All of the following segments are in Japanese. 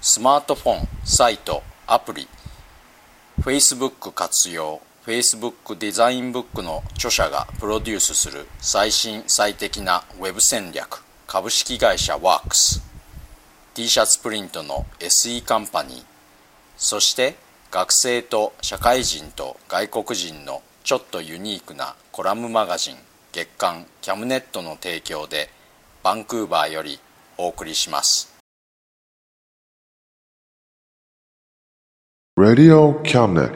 スマートフォンサイトアプリ Facebook 活用 Facebook デザインブックの著者がプロデュースする最新最適なウェブ戦略株式会社ワークス t シャツプリントの SE カンパニーそして学生と社会人と外国人のちょっとユニークなコラムマガジン月刊キャムネットの提供でバンクーバーよりお送りします。Radio Cabinet.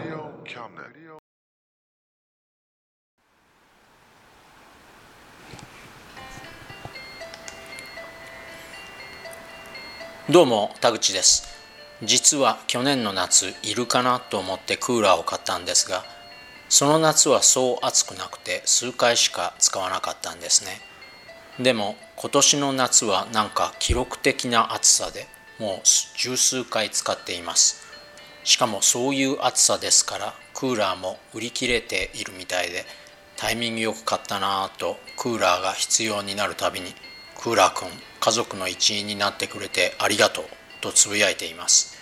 どうも田口です実は去年の夏いるかなと思ってクーラーを買ったんですがその夏はそう暑くなくて数回しか使わなかったんですね。でも今年の夏はなんか記録的な暑さでもう十数回使っています。しかもそういう暑さですからクーラーも売り切れているみたいでタイミングよく買ったなぁとクーラーが必要になるたびにクーラーくん家族の一員になってくれてありがとうとつぶやいています。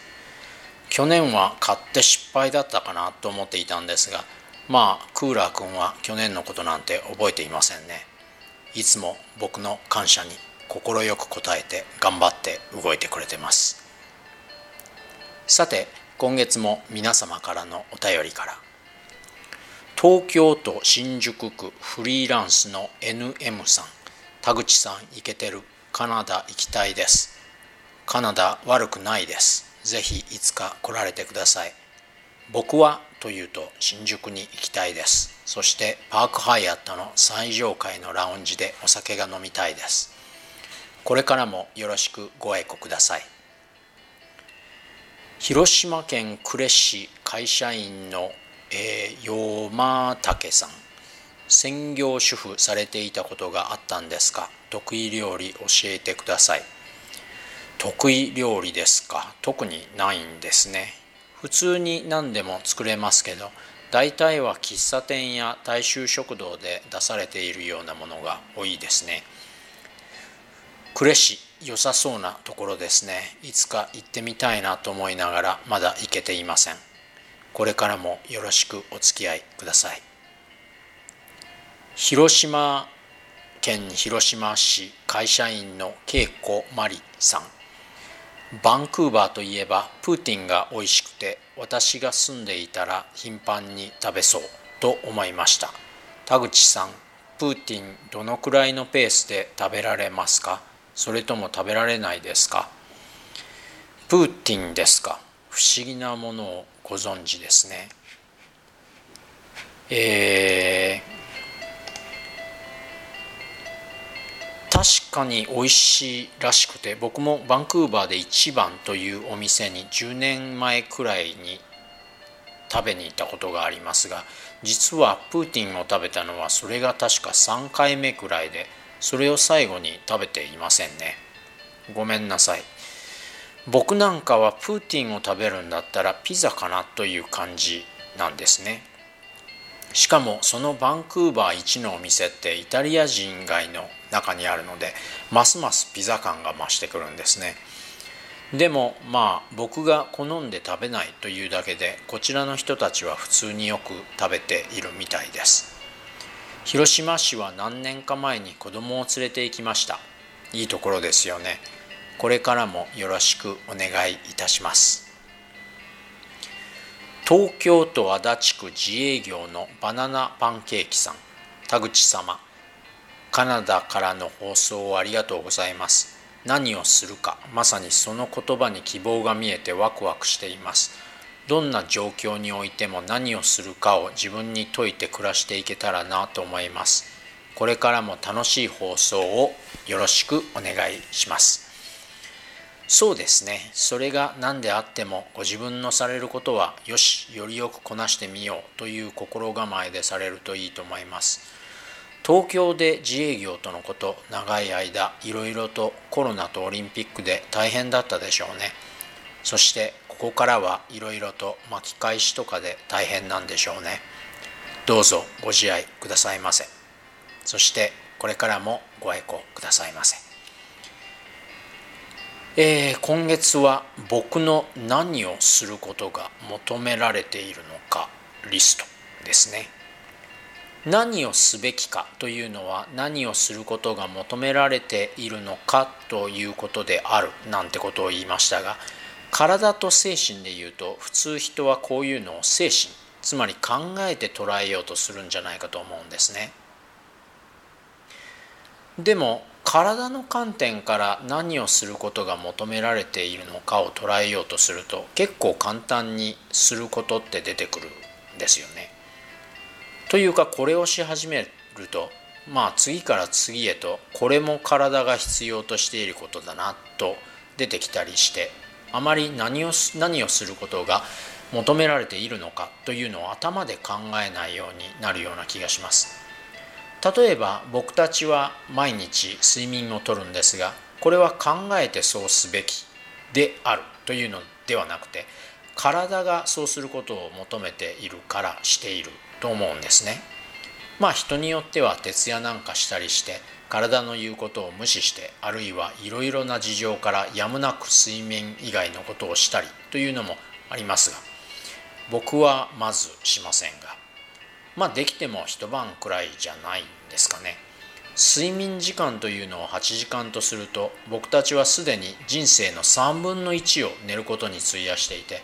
去年は買って失敗だったかなと思っていたんですがまあクーラーくんは去年のことなんて覚えていませんね。いつも僕の感謝に快く応えて頑張って動いてくれてます。さて今月も皆様からのお便りから東京都新宿区フリーランスの NM さん田口さんイケてるカナダ行きたいです。カナダ悪くないです。ぜひいつか来られてください。僕はというと新宿に行きたいです。そしてパークハイアットの最上階のラウンジでお酒が飲みたいです。これからもよろしくご愛顧ください。広島県呉市会社員の、えー、よまたけさん。専業主婦されていたことがあったんですか得意料理教えてください。得意料理ですか？特にないんですね。普通に何でも作れますけど大体は喫茶店や大衆食堂で出されているようなものが多いですね。呉市良さそうなところですね。いつか行ってみたいなと思いながらまだ行けていません。これからもよろしくお付き合いください。広島県広島市会社員の恵子真理さん。バンクーバーといえばプーティンが美味しくて私が住んでいたら頻繁に食べそうと思いました。田口さんプーティンどのくらいのペースで食べられますか？それとも食べられないですか？プーティンですか？不思議なものをご存知ですね。えー、確かに美味しいらしくて僕もバンクーバーで一番というお店に10年前くらいに食べに行ったことがありますが実はプーティンを食べたのはそれが確か3回目くらいでそれを最後に食べていませんね。ごめんなさい。僕なんかはプーティンを食べるんだったらピザかなという感じなんですね。しかもそのバンクーバー一のお店ってイタリア人街の中にあるのでますますピザ感が増してくるんですね。でもまあ僕が好んで食べないというだけでこちらの人たちは普通によく食べているみたいです。広島市は何年か前に子供を連れて行きました。いいところですよね。これからもよろしくお願いいたします。東京都足立区自営業のバナナパンケーキさん。田口様。カナダからの放送をありがとうございます。何をするかまさにその言葉に希望が見えてワクワクしています。どんな状況においても何をするかを自分に説いて暮らしていけたらなと思います。これからも楽しい放送をよろしくお願いします。そうですね。それが何であってもご自分のされることはよしよりよくこなしてみようという心構えでされるといいと思います。東京で自営業とのこと長い間いろいろとコロナとオリンピックで大変だったでしょうね。そしてここからはいろいろと巻き返しとかで大変なんでしょうね。どうぞご自愛くださいませ。そしてこれからもご愛顧くださいませ。えー、今月は僕の何をすることが求められているのかリストですね。何をすべきかというのは何をすることが求められているのかということであるなんてことを言いましたが体と精神で言うと普通人はこういうのを精神つまり考えて捉えようとするんじゃないかと思うんですね。でも体の観点から何をすることが求められているのかを捉えようとすると結構簡単にすることって出てくるんですよね。というかこれをし始めるとまあ次から次へとこれも体が必要としていることだなと出てきたりしてあまり何を何をすることが求められているのかというのを頭で考えないようになるような気がします。例えば僕たちは毎日睡眠をとるんですがこれは考えてそうすべきであるというのではなくて体がそうすることを求めているからしていると思うんですね。まあ人によっては徹夜なんかしたりして体の言うことを無視してあるいはいろいろな事情からやむなく睡眠以外のことをしたりというのもありますが僕はまずしませんがまあできても一晩くらいじゃないんですかね。睡眠時間というのを8時間とすると僕たちはすでに人生の3分の1を寝ることに費やしていて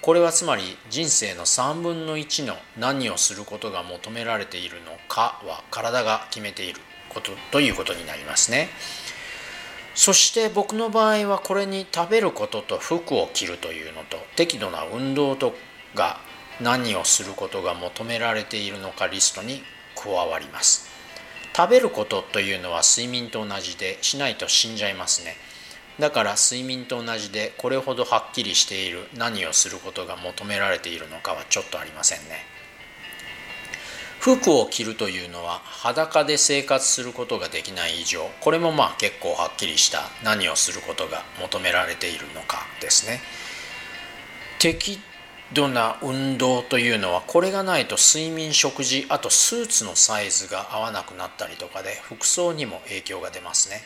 これはつまり人生の3分の1の何をすることが求められているのかは体が決めている。ことということになりますね。そして僕の場合はこれに食べることと服を着るというのと適度な運動とが何をすることが求められているのかリストに加わります。食べることというのは睡眠と同じでしないと死んじゃいますね。だから睡眠と同じでこれほどはっきりしている何をすることが求められているのかはちょっとありませんね服を着るというのは裸で生活することができない以上これもまあ結構はっきりした何をすることが求められているのかですね。適度な運動というのはこれがないと睡眠食事あとスーツのサイズが合わなくなったりとかで服装にも影響が出ますね。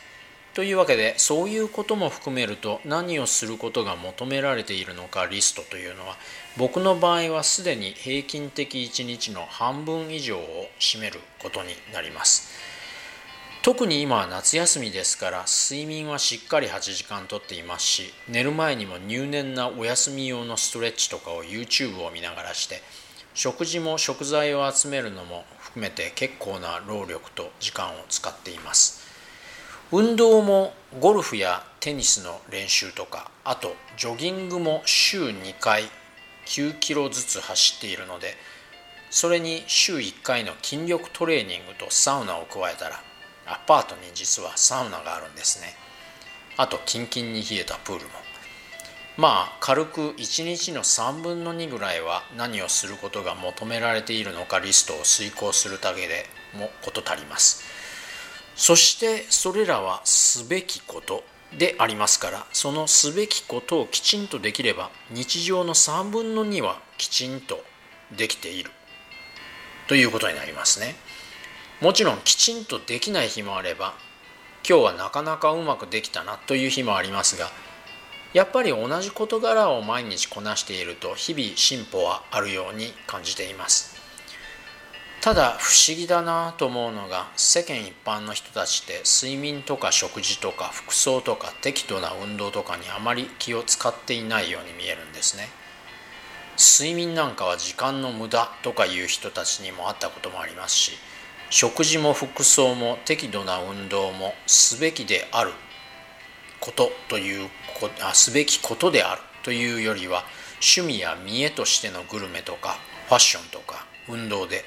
というわけでそういうことも含めると何をすることが求められているのかリストというのは僕の場合はすでに平均的1日の半分以上を占めることになります。特に今は夏休みですから睡眠はしっかり8時間とっていますし寝る前にも入念なお休み用のストレッチとかを YouTube を見ながらして食事も食材を集めるのも含めて結構な労力と時間を使っています。運動もゴルフやテニスの練習とかあとジョギングも週2回9キロずつ走っているのでそれに週1回の筋力トレーニングとサウナを加えたらアパートに実はサウナがあるんですね。あとキンキンに冷えたプールも。まあ軽く1日の3分の2ぐらいは何をすることが求められているのかリストを遂行するだけでも事足ります。そしてそれらはすべきことでありますからそのすべきことをきちんとできれば日常の3分の2はきちんとできている。ということになりますね。もちろんきちんとできない日もあれば今日はなかなかうまくできたなという日もありますがやっぱり同じ事柄を毎日こなしていると日々進歩はあるように感じています。ただ不思議だなと思うのが世間一般の人たちって睡眠とか食事とか服装とか適度な運動とかにあまり気を使っていないように見えるんですね。睡眠なんかは時間の無駄とかいう人たちにもあったこともありますし食事も服装も適度な運動もすべきであることというあすべきことであるというよりは趣味や見栄としてのグルメとかファッションとか運動で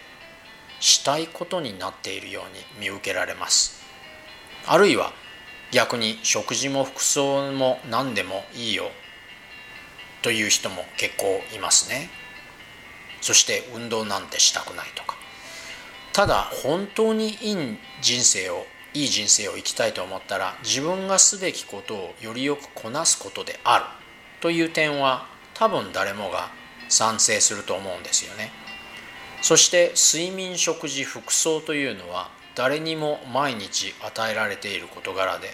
したいことになっているように見受けられます。あるいは逆に食事も服装も何でもいいよという人も結構いますね。そして運動なんてしたくないとか。ただ本当にいい人生をいい人生を生きたいと思ったら自分がすべきことをよりよくこなすことであるという点は多分誰もが賛成すると思うんですよね。そして睡眠食事服装というのは誰にも毎日与えられている事柄で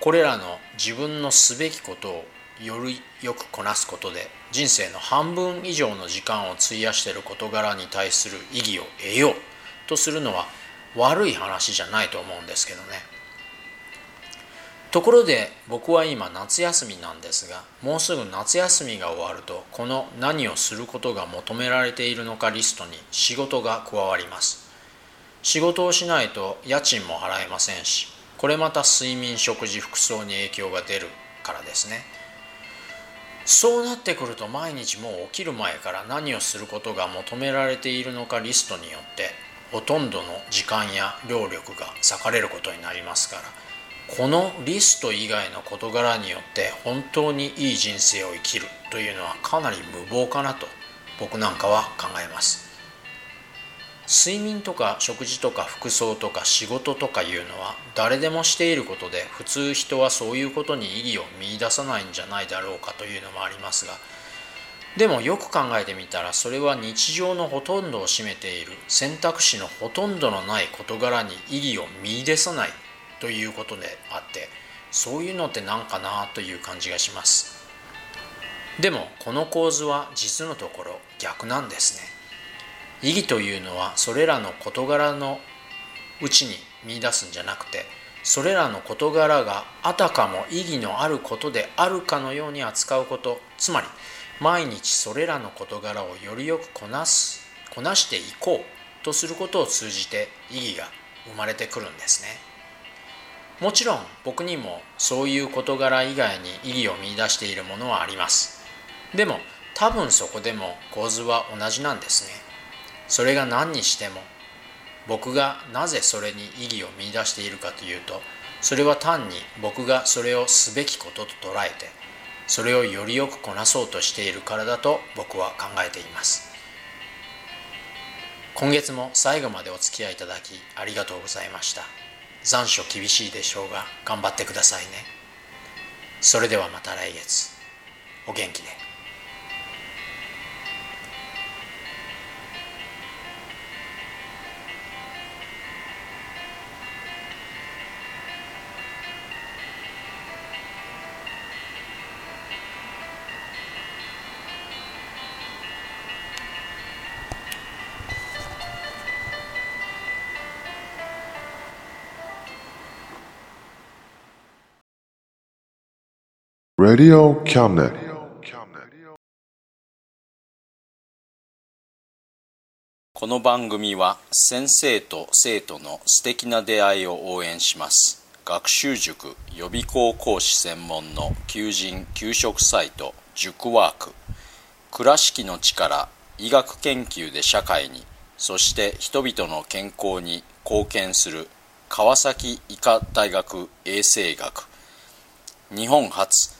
これらの自分のすべきことをよりよくこなすことで人生の半分以上の時間を費やしている事柄に対する意義を得ようとするのは悪い話じゃないと思うんですけどね。ところで僕は今夏休みなんですがもうすぐ夏休みが終わるとこの何をすることが求められているのかリストに仕事が加わります。仕事をしないと家賃も払えませんしこれまた睡眠食事服装に影響が出るからですね。そうなってくると毎日もう起きる前から何をすることが求められているのかリストによってほとんどの時間や労力が割かれることになりますからこのリスト以外の事柄によって本当にいい人生を生きるというのはかなり無謀かなと僕なんかは考えます。睡眠とか食事とか服装とか仕事とかいうのは誰でもしていることで普通人はそういうことに意義を見いださないんじゃないだろうかというのもありますがでもよく考えてみたらそれは日常のほとんどを占めている選択肢のほとんどのない事柄に意義を見いださないということであってそういうのって何かなという感じがします。でもこの構図は実のところ逆なんですね。意義というのはそれらの事柄のうちに見出すんじゃなくてそれらの事柄があたかも意義のあることであるかのように扱うことつまり毎日それらの事柄をよりよくこなすこなしていこうとすることを通じて意義が生まれてくるんですね。もちろん僕にもそういう事柄以外に意義を見いだしているものはあります。でも多分そこでも構図は同じなんですね。それが何にしても僕がなぜそれに意義を見いだしているかというとそれは単に僕がそれをすべきことと捉えてそれをよりよくこなそうとしているからだと僕は考えています。今月も最後までお付き合いいただきありがとうございました。残暑厳しいでしょうが頑張ってくださいね。それではまた来月。お元気で。Radio Cabinet. この番組は先生と生徒の素敵な出会いを応援します。学習塾予備校講師専門の求人・給食サイト塾ワーク。倉敷の力医学研究で社会にそして人々の健康に貢献する川崎医科大学衛生学。日本初。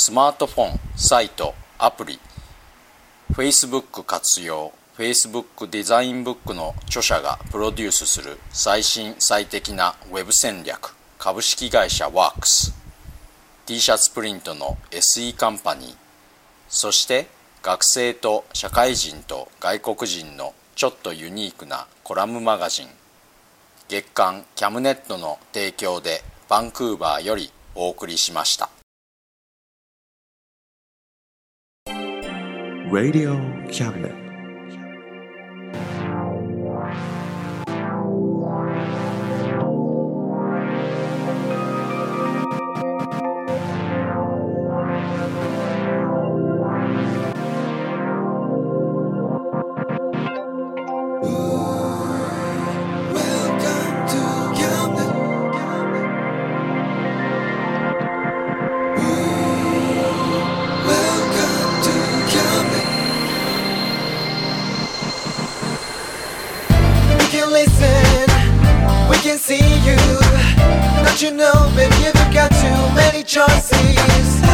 スマートフォン、サイト、アプリ Facebook 活用 Facebook デザインブックの著者がプロデュースする最新最適な Web 戦略株式会社ワークス t シャツプリントの SE カンパニーそして学生と社会人と外国人のちょっとユニークなコラムマガジン月刊キャムネットの提供でバンクーバーよりお送りしました。Radio Cabinet. see you. Don't you know, baby, you've got too many choices.